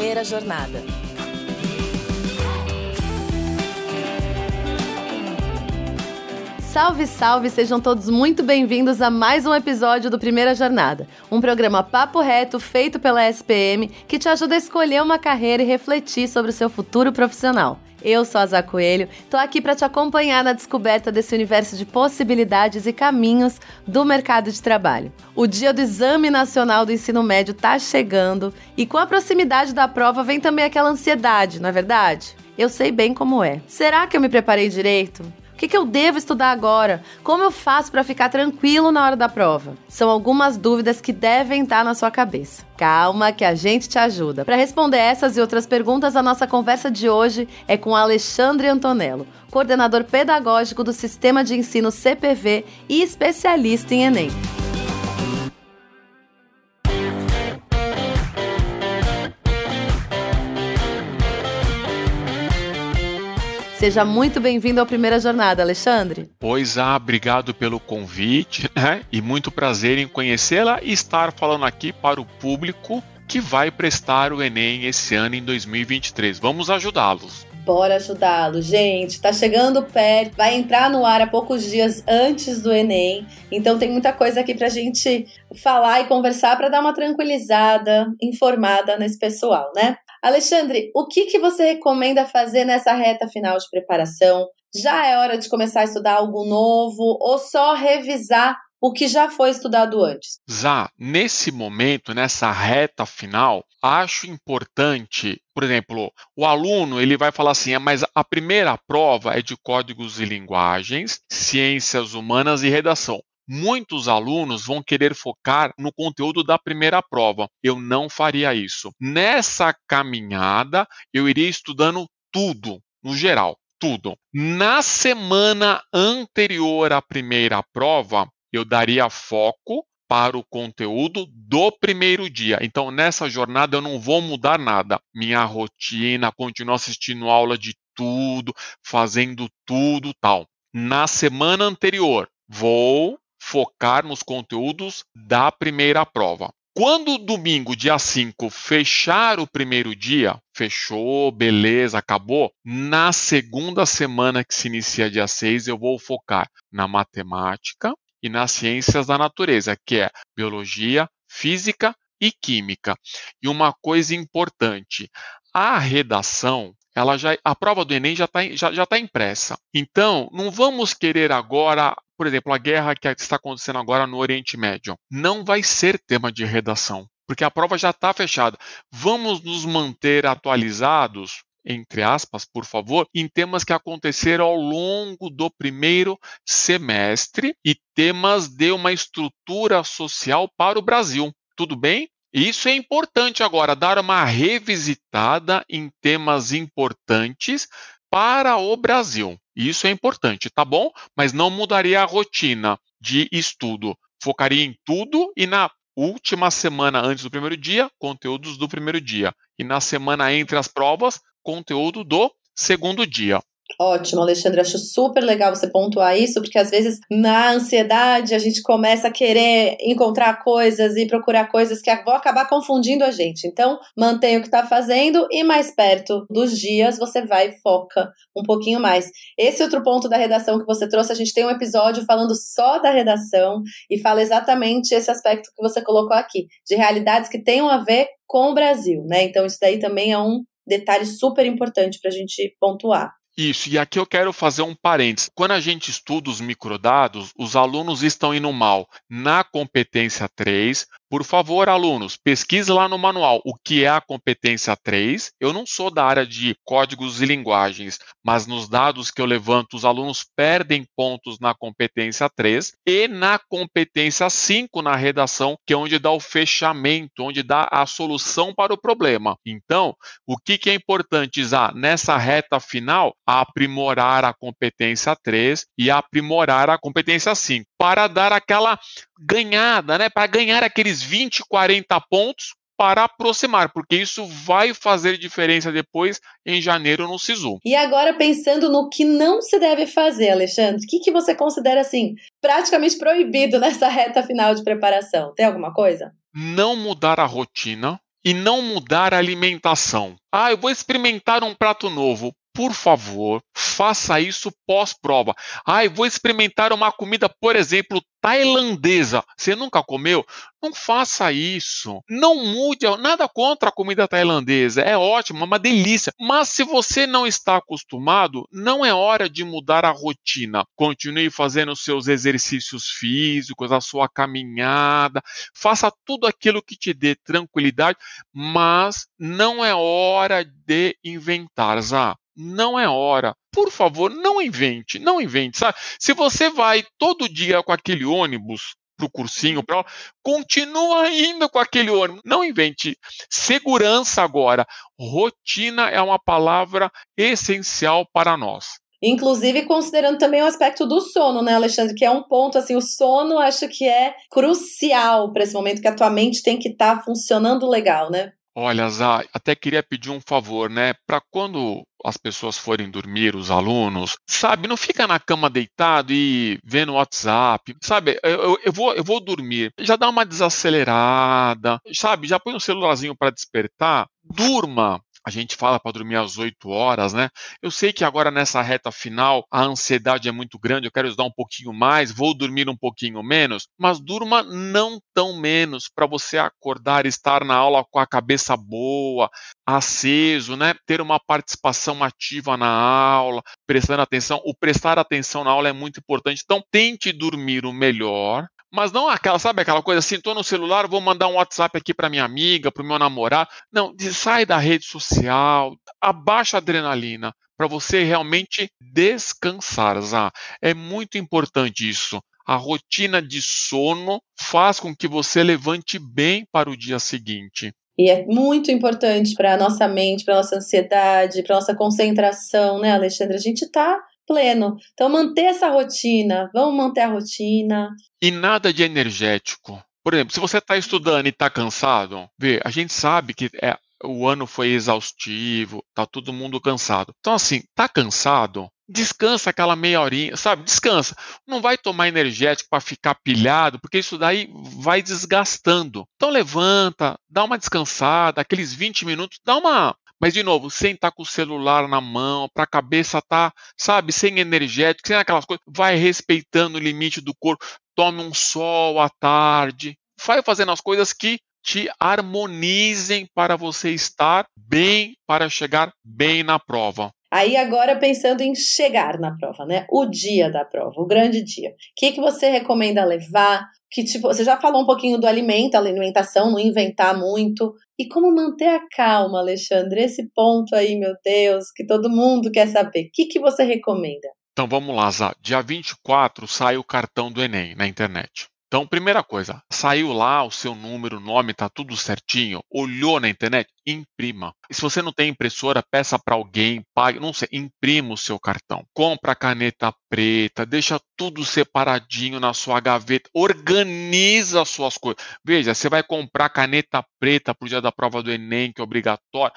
Primeira Jornada. Salve, salve! Sejam todos muito bem-vindos a mais um episódio do Primeira Jornada, um programa papo reto feito pela SPM que te ajuda a escolher uma carreira e refletir sobre o seu futuro profissional. Eu sou a Zá Coelho, tô aqui para te acompanhar na descoberta desse universo de possibilidades e caminhos do mercado de trabalho. O dia do Exame Nacional do Ensino Médio tá chegando e com a proximidade da prova vem também aquela ansiedade, não é verdade? Eu sei bem como é. Será que eu me preparei direito? Que, que eu devo estudar agora? Como eu faço para ficar tranquilo na hora da prova? São algumas dúvidas que devem estar na sua cabeça. Calma que a gente te ajuda. Para responder essas e outras perguntas, a nossa conversa de hoje é com Alexandre Antonello, coordenador pedagógico do Sistema de Ensino CPV e especialista em Enem. Seja muito bem-vindo à primeira jornada, Alexandre. Pois ah, obrigado pelo convite né? e muito prazer em conhecê-la e estar falando aqui para o público que vai prestar o Enem esse ano em 2023. Vamos ajudá-los. Bora ajudá-lo, gente. Tá chegando perto, vai entrar no ar há poucos dias antes do Enem. Então tem muita coisa aqui pra gente falar e conversar para dar uma tranquilizada, informada nesse pessoal, né? Alexandre, o que, que você recomenda fazer nessa reta final de preparação? Já é hora de começar a estudar algo novo ou só revisar o que já foi estudado antes? Já nesse momento, nessa reta final, acho importante, por exemplo, o aluno ele vai falar assim, ah, mas a primeira prova é de códigos e linguagens, ciências humanas e redação muitos alunos vão querer focar no conteúdo da primeira prova. Eu não faria isso. Nessa caminhada, eu iria estudando tudo, no geral, tudo. Na semana anterior à primeira prova, eu daria foco para o conteúdo do primeiro dia. Então, nessa jornada, eu não vou mudar nada. Minha rotina, continuo assistindo aula de tudo, fazendo tudo tal. Na semana anterior, vou focar nos conteúdos da primeira prova. Quando domingo, dia 5, fechar o primeiro dia, fechou, beleza, acabou. Na segunda semana que se inicia dia 6, eu vou focar na matemática e nas ciências da natureza, que é biologia, física e química. E uma coisa importante, a redação ela já, a prova do Enem já está já, já tá impressa. Então, não vamos querer agora, por exemplo, a guerra que está acontecendo agora no Oriente Médio. Não vai ser tema de redação, porque a prova já está fechada. Vamos nos manter atualizados entre aspas, por favor, em temas que aconteceram ao longo do primeiro semestre e temas de uma estrutura social para o Brasil. Tudo bem? Isso é importante agora, dar uma revisitada em temas importantes para o Brasil. Isso é importante, tá bom? Mas não mudaria a rotina de estudo. Focaria em tudo e na última semana antes do primeiro dia, conteúdos do primeiro dia. E na semana entre as provas, conteúdo do segundo dia. Ótimo, Alexandre. Acho super legal você pontuar isso, porque às vezes na ansiedade a gente começa a querer encontrar coisas e procurar coisas que vão acabar confundindo a gente. Então, mantenha o que está fazendo e mais perto dos dias você vai e foca um pouquinho mais. Esse outro ponto da redação que você trouxe, a gente tem um episódio falando só da redação e fala exatamente esse aspecto que você colocou aqui, de realidades que tenham a ver com o Brasil, né? Então, isso daí também é um detalhe super importante para a gente pontuar. Isso, e aqui eu quero fazer um parênteses. Quando a gente estuda os microdados, os alunos estão indo mal na competência 3, por favor, alunos, pesquise lá no manual o que é a competência 3. Eu não sou da área de códigos e linguagens, mas nos dados que eu levanto, os alunos perdem pontos na competência 3 e na competência 5 na redação, que é onde dá o fechamento, onde dá a solução para o problema. Então, o que, é importante, Zá, nessa reta final? Aprimorar a competência 3 e aprimorar a competência 5, para dar aquela ganhada, né? Para ganhar aqueles 20, 40 pontos para aproximar, porque isso vai fazer diferença depois em janeiro no SISU. E agora pensando no que não se deve fazer, Alexandre, o que, que você considera assim praticamente proibido nessa reta final de preparação? Tem alguma coisa? Não mudar a rotina e não mudar a alimentação. Ah, eu vou experimentar um prato novo por favor, faça isso pós-prova. Ah, vou experimentar uma comida, por exemplo, tailandesa. Você nunca comeu? Não faça isso. Não mude, nada contra a comida tailandesa. É ótimo, é uma delícia. Mas se você não está acostumado, não é hora de mudar a rotina. Continue fazendo seus exercícios físicos, a sua caminhada. Faça tudo aquilo que te dê tranquilidade, mas não é hora de inventar, Zá não é hora. Por favor, não invente, não invente, sabe? Se você vai todo dia com aquele ônibus para o cursinho, pra... continua indo com aquele ônibus. Não invente. Segurança agora. Rotina é uma palavra essencial para nós. Inclusive considerando também o aspecto do sono, né, Alexandre? Que é um ponto, assim, o sono acho que é crucial para esse momento que a tua mente tem que estar tá funcionando legal, né? Olha, Zá, até queria pedir um favor, né? Para quando as pessoas forem dormir, os alunos, sabe, não fica na cama deitado e vendo WhatsApp, sabe? Eu, eu, vou, eu vou dormir, já dá uma desacelerada, sabe? Já põe um celularzinho para despertar, durma, a gente fala para dormir às 8 horas, né? Eu sei que agora nessa reta final a ansiedade é muito grande, eu quero estudar um pouquinho mais, vou dormir um pouquinho menos, mas durma não tão menos para você acordar, estar na aula com a cabeça boa, aceso, né? Ter uma participação ativa na aula, prestando atenção. O prestar atenção na aula é muito importante. Então tente dormir o melhor, mas não aquela, sabe aquela coisa assim, estou no celular, vou mandar um WhatsApp aqui para minha amiga, para o meu namorado. Não, sai da rede social, abaixa a adrenalina para você realmente descansar. Zá. É muito importante isso. A rotina de sono faz com que você levante bem para o dia seguinte. E é muito importante para a nossa mente, para a nossa ansiedade, para a nossa concentração, né, Alexandre? A gente está pleno. Então, manter essa rotina, vamos manter a rotina. E nada de energético. Por exemplo, se você está estudando e está cansado, vê, a gente sabe que é, o ano foi exaustivo, tá todo mundo cansado. Então, assim, tá cansado? Descansa aquela meia horinha, sabe? Descansa. Não vai tomar energético para ficar pilhado, porque isso daí vai desgastando. Então levanta, dá uma descansada, aqueles 20 minutos, dá uma mas, de novo, sem estar tá com o celular na mão, para a cabeça estar, tá, sabe, sem energético, sem aquelas coisas, vai respeitando o limite do corpo, tome um sol à tarde, vai fazendo as coisas que te harmonizem para você estar bem, para chegar bem na prova. Aí agora pensando em chegar na prova, né? O dia da prova, o grande dia. O que, que você recomenda levar? Que tipo, você já falou um pouquinho do alimento, alimentação, não inventar muito. E como manter a calma, Alexandre? Esse ponto aí, meu Deus, que todo mundo quer saber. O que, que você recomenda? Então vamos lá, Zá. Dia 24 sai o cartão do Enem na internet. Então, primeira coisa, saiu lá o seu número, nome, tá tudo certinho, olhou na internet, imprima. E se você não tem impressora, peça para alguém, pague, não sei, imprima o seu cartão. Compra a caneta preta, deixa tudo separadinho na sua gaveta, organiza as suas coisas. Veja, você vai comprar caneta preta para o dia da prova do Enem, que é obrigatório,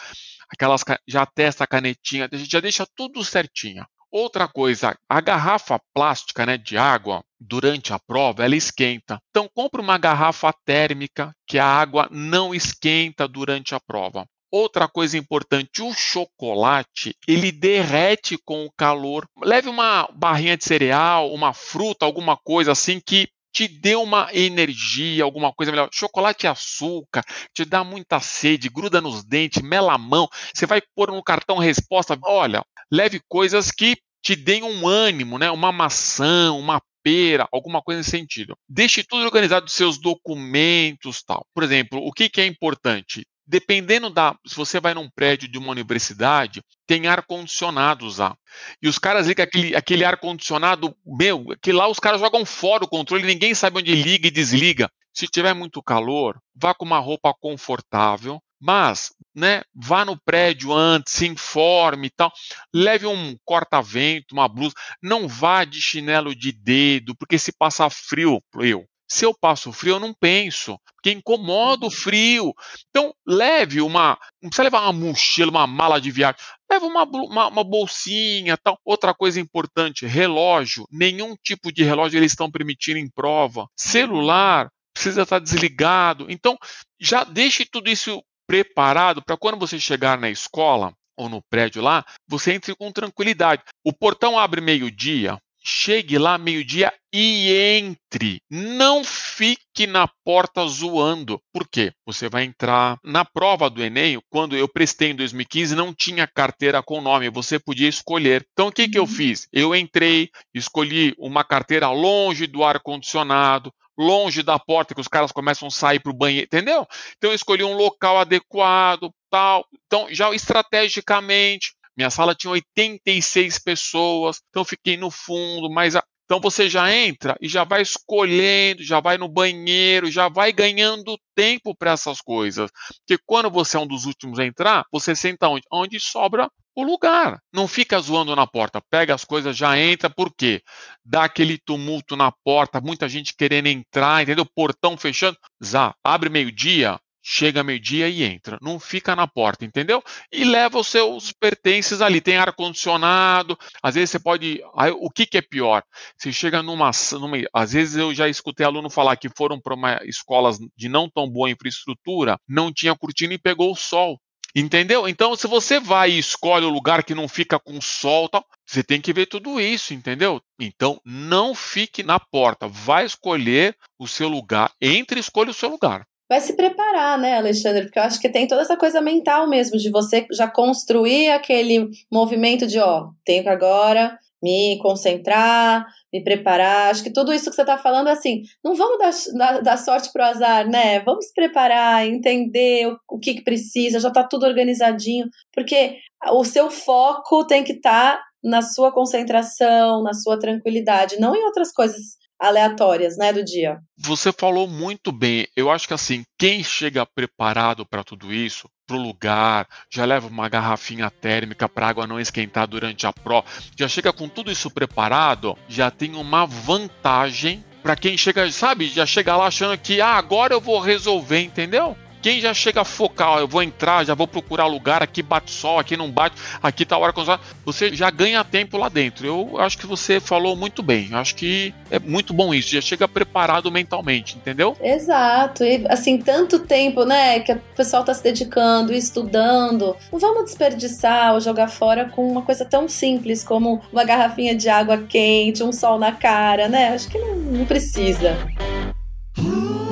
aquelas já testa a canetinha, já deixa tudo certinho. Outra coisa, a garrafa plástica né, de água, durante a prova, ela esquenta. Então, compre uma garrafa térmica que a água não esquenta durante a prova. Outra coisa importante, o chocolate, ele derrete com o calor. Leve uma barrinha de cereal, uma fruta, alguma coisa assim que te dê uma energia, alguma coisa melhor. Chocolate e açúcar, te dá muita sede, gruda nos dentes, mela a mão. Você vai pôr no cartão resposta. Olha, leve coisas que te deem um ânimo, né? Uma maçã, uma pera, alguma coisa nesse sentido. Deixe tudo organizado, seus documentos, tal. Por exemplo, o que, que é importante? Dependendo da. Se você vai num prédio de uma universidade, tem ar-condicionado usar. E os caras ligam aquele, aquele ar-condicionado, meu, que lá os caras jogam fora o controle, ninguém sabe onde liga e desliga. Se tiver muito calor, vá com uma roupa confortável, mas né, vá no prédio antes, se informe e tal, leve um corta-vento, uma blusa, não vá de chinelo de dedo, porque se passar frio, eu, se eu passo frio, eu não penso, porque incomoda o uhum. frio. Então, leve uma. Não precisa levar uma mochila, uma mala de viagem. Leve uma, uma, uma, bolsinha tal. Outra coisa importante: relógio. Nenhum tipo de relógio eles estão permitindo em prova. Celular precisa estar desligado. Então, já deixe tudo isso preparado para quando você chegar na escola ou no prédio lá, você entre com tranquilidade. O portão abre meio-dia, chegue lá meio-dia e entre. Não fique na porta zoando. Por quê? Você vai entrar na prova do Enem. Quando eu prestei em 2015, não tinha carteira com nome, você podia escolher. Então, o que, que eu uhum. fiz? Eu entrei, escolhi uma carteira longe do ar-condicionado, longe da porta, que os caras começam a sair para o banheiro, entendeu? Então, eu escolhi um local adequado, tal. Então, já estrategicamente, minha sala tinha 86 pessoas, então fiquei no fundo, mas a... então você já entra e já vai escolhendo, já vai no banheiro, já vai ganhando tempo para essas coisas. Porque quando você é um dos últimos a entrar, você senta onde? Onde sobra o lugar. Não fica zoando na porta, pega as coisas, já entra, por quê? Dá aquele tumulto na porta, muita gente querendo entrar, entendeu? Portão fechando. Zá, abre meio-dia, chega meio-dia e entra. Não fica na porta, entendeu? E leva os seus pertences ali. Tem ar-condicionado, às vezes você pode. Aí, o que, que é pior? Você chega numa, numa. Às vezes eu já escutei aluno falar que foram para escolas de não tão boa infraestrutura, não tinha cortina e pegou o sol. Entendeu? Então, se você vai e escolhe o lugar que não fica com sol, tal, você tem que ver tudo isso, entendeu? Então, não fique na porta. Vai escolher o seu lugar. Entre e escolha o seu lugar vai se preparar, né, Alexandre? Porque eu acho que tem toda essa coisa mental mesmo, de você já construir aquele movimento de, ó, que agora me concentrar, me preparar. Acho que tudo isso que você está falando é assim, não vamos dar, dar, dar sorte pro azar, né? Vamos se preparar, entender o, o que, que precisa, já está tudo organizadinho, porque o seu foco tem que estar tá na sua concentração, na sua tranquilidade, não em outras coisas aleatórias, né, do dia. Você falou muito bem. Eu acho que assim, quem chega preparado para tudo isso, para o lugar, já leva uma garrafinha térmica para água não esquentar durante a prova, já chega com tudo isso preparado, já tem uma vantagem para quem chega, sabe, já chega lá achando que ah, agora eu vou resolver, entendeu? Quem já chega a focar, eu vou entrar, já vou procurar lugar, aqui bate sol, aqui não bate, aqui tá hora com você já ganha tempo lá dentro. Eu acho que você falou muito bem. Eu acho que é muito bom isso, já chega preparado mentalmente, entendeu? Exato. E assim, tanto tempo, né, que o pessoal tá se dedicando, estudando. Não vamos desperdiçar ou jogar fora com uma coisa tão simples como uma garrafinha de água quente, um sol na cara, né? Acho que não, não precisa.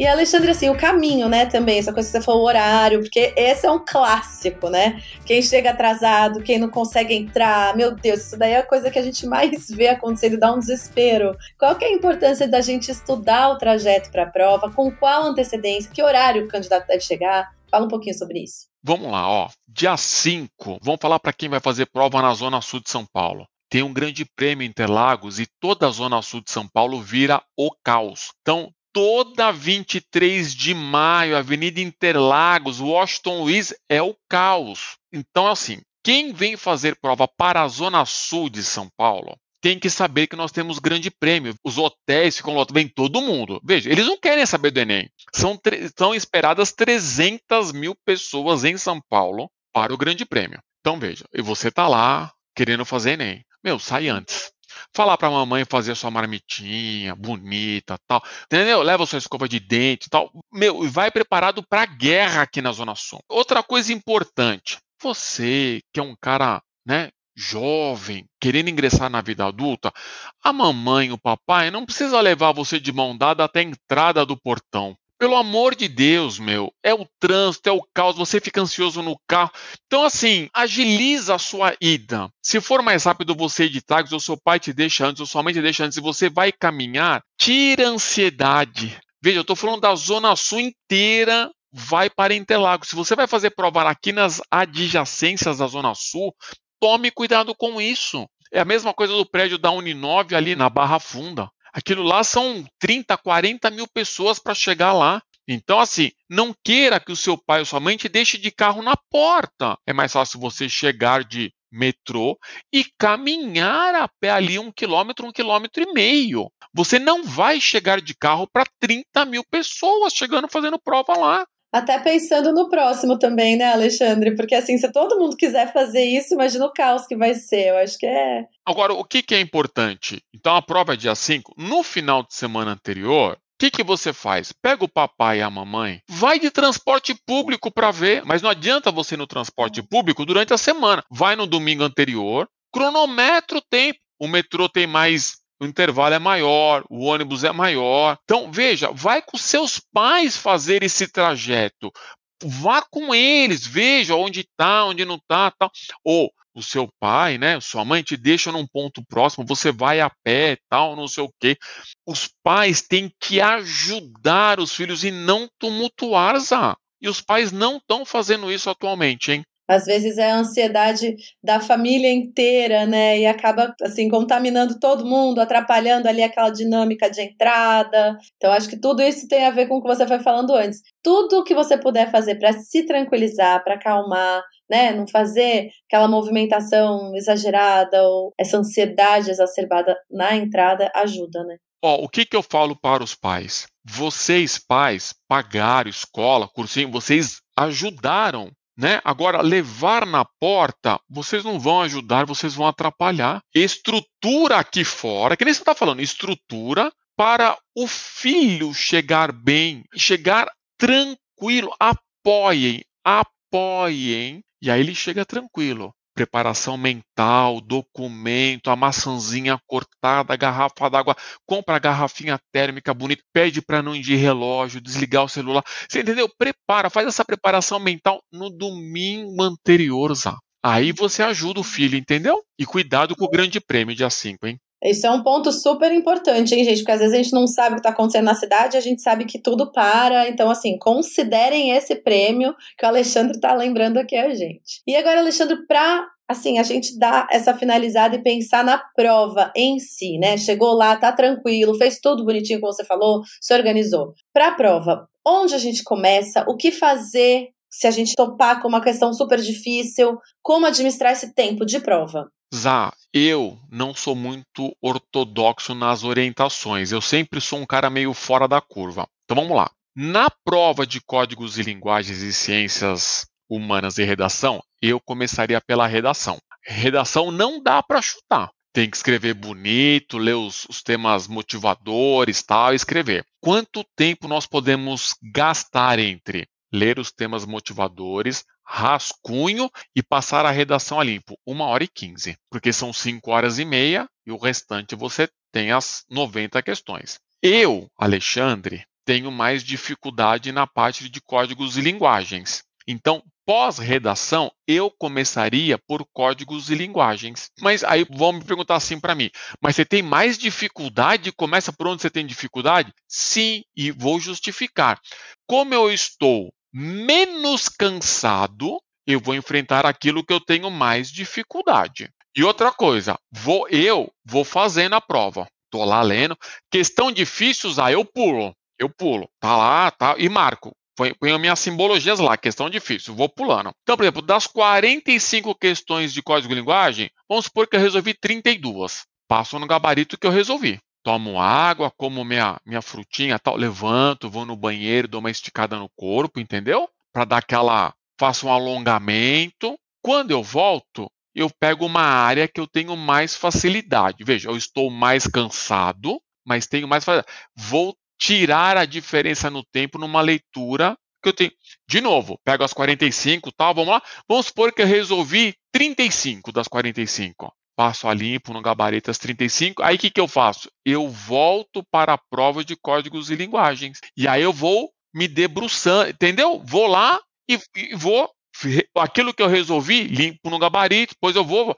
E Alexandre, assim, o caminho, né, também, essa coisa que você falou, o horário, porque esse é um clássico, né? Quem chega atrasado, quem não consegue entrar, meu Deus, isso daí é a coisa que a gente mais vê acontecendo, dá um desespero. Qual que é a importância da gente estudar o trajeto para a prova, com qual antecedência, que horário o candidato deve chegar? Fala um pouquinho sobre isso. Vamos lá, ó. Dia 5, vamos falar para quem vai fazer prova na Zona Sul de São Paulo tem um grande prêmio Interlagos e toda a zona sul de São Paulo vira o caos. Então, toda 23 de maio, Avenida Interlagos, Washington Luiz, é o caos. Então, assim, quem vem fazer prova para a Zona Sul de São Paulo tem que saber que nós temos grande prêmio. Os hotéis ficam lotados, vem todo mundo. Veja, eles não querem saber do Enem. São, são esperadas 300 mil pessoas em São Paulo para o grande prêmio. Então, veja, e você está lá querendo fazer Enem. Meu, sai antes falar para a mamãe fazer sua marmitinha bonita, tal. Entendeu? Leva sua escova de dente, tal. Meu, e vai preparado para guerra aqui na Zona Sul. Outra coisa importante, você que é um cara, né, jovem, querendo ingressar na vida adulta, a mamãe, o papai não precisa levar você de mão dada até a entrada do portão. Pelo amor de Deus, meu, é o trânsito, é o caos, você fica ansioso no carro. Então, assim, agiliza a sua ida. Se for mais rápido você ir de táxi, ou seu pai te deixa antes, ou sua mãe te deixa antes, e você vai caminhar, tira a ansiedade. Veja, eu estou falando da Zona Sul inteira, vai para Interlagos. Se você vai fazer prova aqui nas adjacências da Zona Sul, tome cuidado com isso. É a mesma coisa do prédio da Uninove ali na Barra Funda. Aquilo lá são 30, 40 mil pessoas para chegar lá. Então, assim, não queira que o seu pai ou sua mãe te deixe de carro na porta. É mais fácil você chegar de metrô e caminhar a pé ali um quilômetro, um quilômetro e meio. Você não vai chegar de carro para 30 mil pessoas chegando fazendo prova lá. Até pensando no próximo também, né, Alexandre? Porque assim, se todo mundo quiser fazer isso, imagina o caos que vai ser. Eu acho que é. Agora, o que, que é importante? Então, a prova é dia 5. No final de semana anterior, o que, que você faz? Pega o papai e a mamãe, vai de transporte público para ver, mas não adianta você ir no transporte público durante a semana. Vai no domingo anterior, cronometra o tempo. O metrô tem mais o intervalo é maior, o ônibus é maior. Então, veja, vai com seus pais fazer esse trajeto. Vá com eles, veja onde está, onde não está, tal. Ou o seu pai, né, sua mãe te deixa num ponto próximo, você vai a pé, tal, não sei o quê. Os pais têm que ajudar os filhos e não tumultuar, Zá. E os pais não estão fazendo isso atualmente, hein? Às vezes é a ansiedade da família inteira, né? E acaba assim contaminando todo mundo, atrapalhando ali aquela dinâmica de entrada. Então acho que tudo isso tem a ver com o que você foi falando antes. Tudo que você puder fazer para se tranquilizar, para acalmar, né? Não fazer aquela movimentação exagerada ou essa ansiedade exacerbada na entrada ajuda, né? O que, que eu falo para os pais? Vocês, pais, pagaram escola, cursinho, vocês ajudaram né? Agora, levar na porta, vocês não vão ajudar, vocês vão atrapalhar. Estrutura aqui fora, que nem você está falando, estrutura para o filho chegar bem, chegar tranquilo. Apoiem, apoiem. E aí ele chega tranquilo preparação mental, documento, a maçãzinha cortada, a garrafa d'água, compra a garrafinha térmica bonita, pede para não ir de relógio, desligar o celular. Você entendeu? Prepara, faz essa preparação mental no domingo anterior, Zá. Aí você ajuda o filho, entendeu? E cuidado com o grande prêmio dia 5, hein? Isso é um ponto super importante, hein, gente? Porque às vezes a gente não sabe o que está acontecendo na cidade, a gente sabe que tudo para. Então, assim, considerem esse prêmio que o Alexandre está lembrando aqui a gente. E agora, Alexandre, para assim, a gente dar essa finalizada e pensar na prova em si, né? Chegou lá, tá tranquilo, fez tudo bonitinho como você falou, se organizou. Para a prova, onde a gente começa? O que fazer se a gente topar com uma questão super difícil? Como administrar esse tempo de prova? Zá, eu não sou muito ortodoxo nas orientações. Eu sempre sou um cara meio fora da curva. Então vamos lá. Na prova de códigos e linguagens e ciências humanas e redação, eu começaria pela redação. Redação não dá para chutar. Tem que escrever bonito, ler os, os, temas motivadores, tal, escrever. Quanto tempo nós podemos gastar entre ler os temas motivadores, rascunho e passar a redação a limpo. Uma hora e quinze, porque são cinco horas e meia e o restante você tem as 90 questões. Eu, Alexandre, tenho mais dificuldade na parte de códigos e linguagens. Então, pós-redação, eu começaria por códigos e linguagens. Mas aí vão me perguntar assim para mim: mas você tem mais dificuldade? Começa por onde você tem dificuldade? Sim, e vou justificar. Como eu estou menos cansado, eu vou enfrentar aquilo que eu tenho mais dificuldade. E outra coisa, vou eu vou fazendo a prova. Tô lá lendo. Questão difícil, ah, eu pulo. Eu pulo. Tá lá, tá. E marco. Põe, põe as minhas simbologias lá, questão difícil, vou pulando. Então, por exemplo, das 45 questões de código de linguagem, vamos supor que eu resolvi 32. Passo no gabarito que eu resolvi tomo água, como minha, minha frutinha, tal, levanto, vou no banheiro, dou uma esticada no corpo, entendeu? Para dar aquela, faço um alongamento. Quando eu volto, eu pego uma área que eu tenho mais facilidade. Veja, eu estou mais cansado, mas tenho mais facilidade. Vou tirar a diferença no tempo numa leitura que eu tenho. De novo, pego as 45, tal, vamos lá. Vamos supor que eu resolvi 35 das 45 passo a limpo no gabaritas 35. Aí o que, que eu faço? Eu volto para a prova de códigos e linguagens. E aí eu vou me debruçando, entendeu? Vou lá e, e vou. Aquilo que eu resolvi, limpo no gabarito, depois eu vou.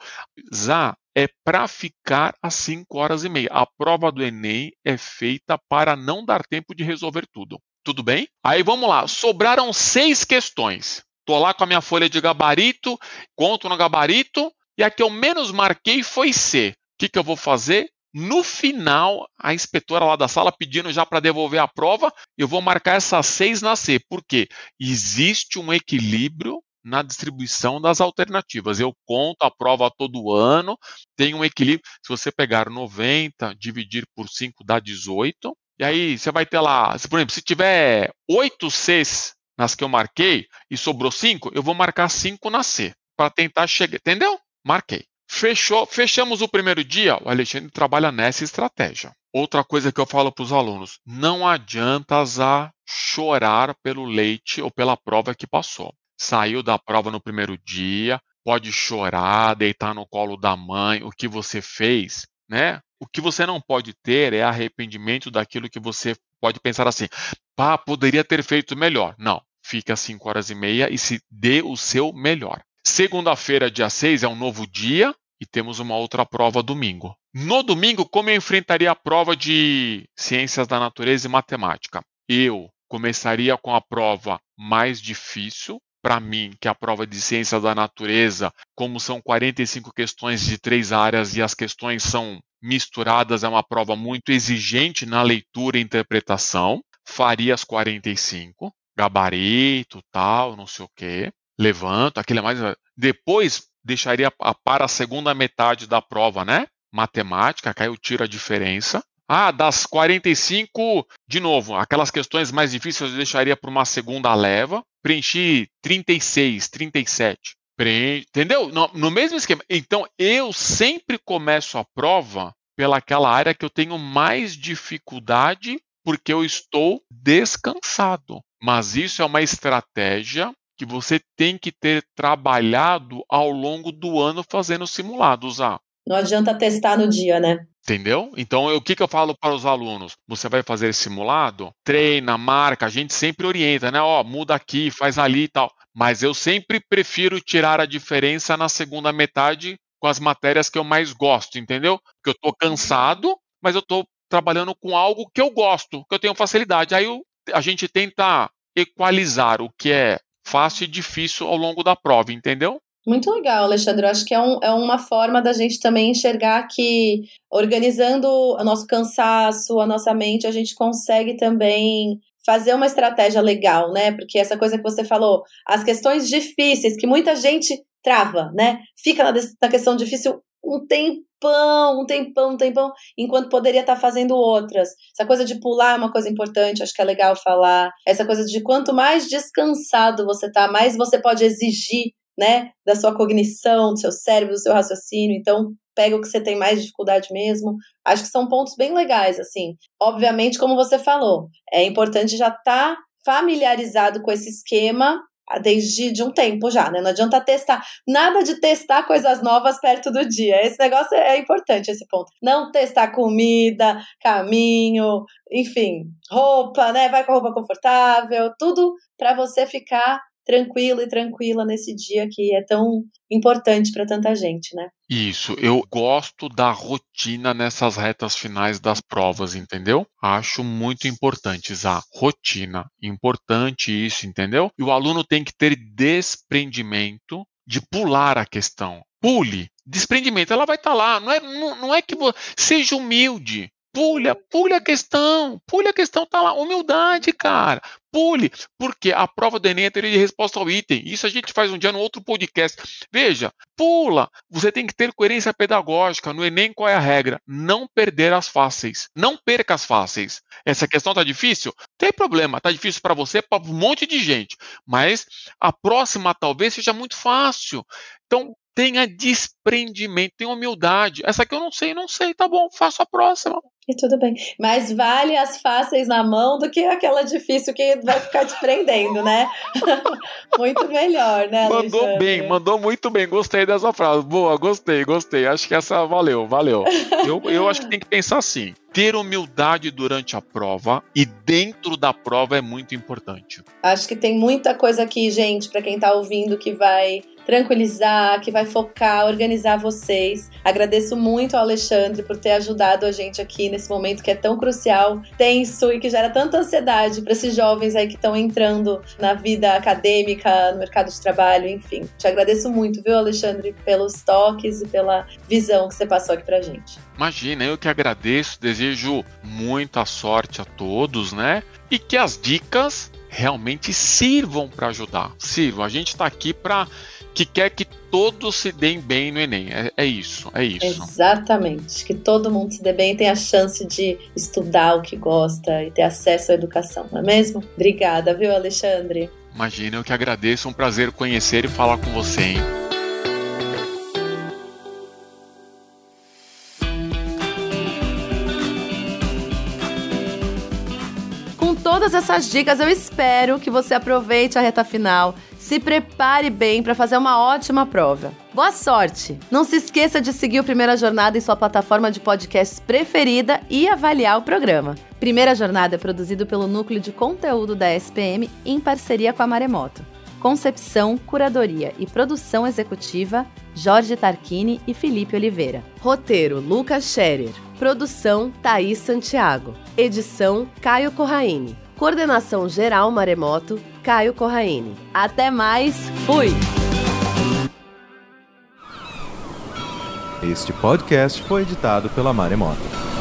Zá, é para ficar às 5 horas e meia. A prova do Enem é feita para não dar tempo de resolver tudo. Tudo bem? Aí vamos lá. Sobraram seis questões. Estou lá com a minha folha de gabarito, conto no gabarito, e a que eu menos marquei foi C. O que, que eu vou fazer? No final, a inspetora lá da sala pedindo já para devolver a prova, eu vou marcar essas seis na C. Por quê? Existe um equilíbrio na distribuição das alternativas. Eu conto a prova todo ano, tem um equilíbrio. Se você pegar 90, dividir por 5 dá 18. E aí você vai ter lá, por exemplo, se tiver 8 Cs nas que eu marquei e sobrou 5, eu vou marcar 5 na C para tentar chegar. Entendeu? Marquei. Fechou, fechamos o primeiro dia, o Alexandre trabalha nessa estratégia. Outra coisa que eu falo para os alunos: não adianta a chorar pelo leite ou pela prova que passou. Saiu da prova no primeiro dia, pode chorar, deitar no colo da mãe, o que você fez, né? O que você não pode ter é arrependimento daquilo que você pode pensar assim, pá, poderia ter feito melhor. Não, fica às 5 horas e meia e se dê o seu melhor. Segunda-feira, dia 6, é um novo dia e temos uma outra prova domingo. No domingo, como eu enfrentaria a prova de Ciências da Natureza e Matemática? Eu começaria com a prova mais difícil, para mim, que é a prova de Ciências da Natureza, como são 45 questões de três áreas e as questões são misturadas, é uma prova muito exigente na leitura e interpretação. Faria as 45, gabarito, tal, não sei o quê levanto, aquele é mais. Depois deixaria para a segunda metade da prova, né? Matemática, que aí eu tiro a diferença. Ah, das 45, de novo, aquelas questões mais difíceis eu deixaria para uma segunda leva. Preenchi 36, 37. Pre... Entendeu? No, no mesmo esquema. Então, eu sempre começo a prova pelaquela área que eu tenho mais dificuldade porque eu estou descansado. Mas isso é uma estratégia que você tem que ter trabalhado ao longo do ano fazendo simulados. Ah, não adianta testar no dia, né? Entendeu? Então, o que, que eu falo para os alunos? Você vai fazer simulado? Treina, marca, a gente sempre orienta, né? Ó, muda aqui, faz ali e tal. Mas eu sempre prefiro tirar a diferença na segunda metade com as matérias que eu mais gosto, entendeu? Porque eu estou cansado, mas eu estou trabalhando com algo que eu gosto, que eu tenho facilidade. Aí eu, a gente tenta equalizar o que é fácil e difícil ao longo da prova, entendeu? Muito legal, Alexandre. Eu acho que é, um, é uma forma da gente também enxergar que, organizando o nosso cansaço, a nossa mente, a gente consegue também fazer uma estratégia legal, né? Porque essa coisa que você falou, as questões difíceis, que muita gente trava, né? Fica na, na questão difícil um tempão, um tempão, um tempão, enquanto poderia estar fazendo outras. Essa coisa de pular é uma coisa importante, acho que é legal falar. Essa coisa de quanto mais descansado você tá, mais você pode exigir, né, da sua cognição, do seu cérebro, do seu raciocínio. Então, pega o que você tem mais dificuldade mesmo. Acho que são pontos bem legais, assim. Obviamente, como você falou, é importante já estar tá familiarizado com esse esquema desde de um tempo já, né? Não adianta testar. Nada de testar coisas novas perto do dia. Esse negócio é importante, esse ponto. Não testar comida, caminho, enfim, roupa, né? Vai com roupa confortável, tudo para você ficar tranquilo e tranquila nesse dia que é tão importante para tanta gente, né? Isso, eu gosto da rotina nessas retas finais das provas, entendeu? Acho muito importante a rotina, importante isso, entendeu? E o aluno tem que ter desprendimento de pular a questão. Pule, desprendimento, ela vai estar tá lá. Não é, não, não é que seja humilde. Pule, pule a questão, pule a questão, tá lá. Humildade, cara. Pule, porque a prova do Enem é teoria de resposta ao item. Isso a gente faz um dia no outro podcast. Veja, pula. Você tem que ter coerência pedagógica. No Enem, qual é a regra? Não perder as fáceis. Não perca as fáceis. Essa questão tá difícil? Tem problema. Tá difícil para você, para um monte de gente. Mas a próxima talvez seja muito fácil. Então, tenha desprendimento, tenha humildade. Essa aqui eu não sei, não sei, tá bom, faço a próxima. E tudo bem. Mas vale as fáceis na mão do que aquela difícil que vai ficar te prendendo, né? muito melhor, né? Mandou Alexandre? bem, mandou muito bem. Gostei dessa frase. Boa, gostei, gostei. Acho que essa valeu, valeu. Eu, eu acho que tem que pensar assim: ter humildade durante a prova e dentro da prova é muito importante. Acho que tem muita coisa aqui, gente, para quem tá ouvindo que vai tranquilizar, que vai focar, organizar vocês. Agradeço muito ao Alexandre por ter ajudado a gente aqui nesse momento que é tão crucial, tenso e que gera tanta ansiedade para esses jovens aí que estão entrando na vida acadêmica, no mercado de trabalho, enfim. Te agradeço muito, viu, Alexandre, pelos toques e pela visão que você passou aqui pra gente. Imagina, eu que agradeço, desejo muita sorte a todos, né? E que as dicas realmente sirvam para ajudar. Sirvam. A gente está aqui para que quer que todos se deem bem no Enem. É, é, isso, é isso. Exatamente. Que todo mundo se dê bem e tenha a chance de estudar o que gosta e ter acesso à educação, não é mesmo? Obrigada, viu, Alexandre? Imagina, eu que agradeço. Um prazer conhecer e falar com você, hein? Todas essas dicas, eu espero que você aproveite a reta final, se prepare bem para fazer uma ótima prova. Boa sorte! Não se esqueça de seguir o Primeira Jornada em sua plataforma de podcasts preferida e avaliar o programa. Primeira Jornada é produzido pelo Núcleo de Conteúdo da SPM em parceria com a Maremoto. Concepção, curadoria e produção executiva, Jorge Tarquini e Felipe Oliveira. Roteiro, Lucas Scherer. Produção, Thaís Santiago. Edição, Caio Corraine. Coordenação Geral Maremoto, Caio Corraine. Até mais, fui! Este podcast foi editado pela Maremoto.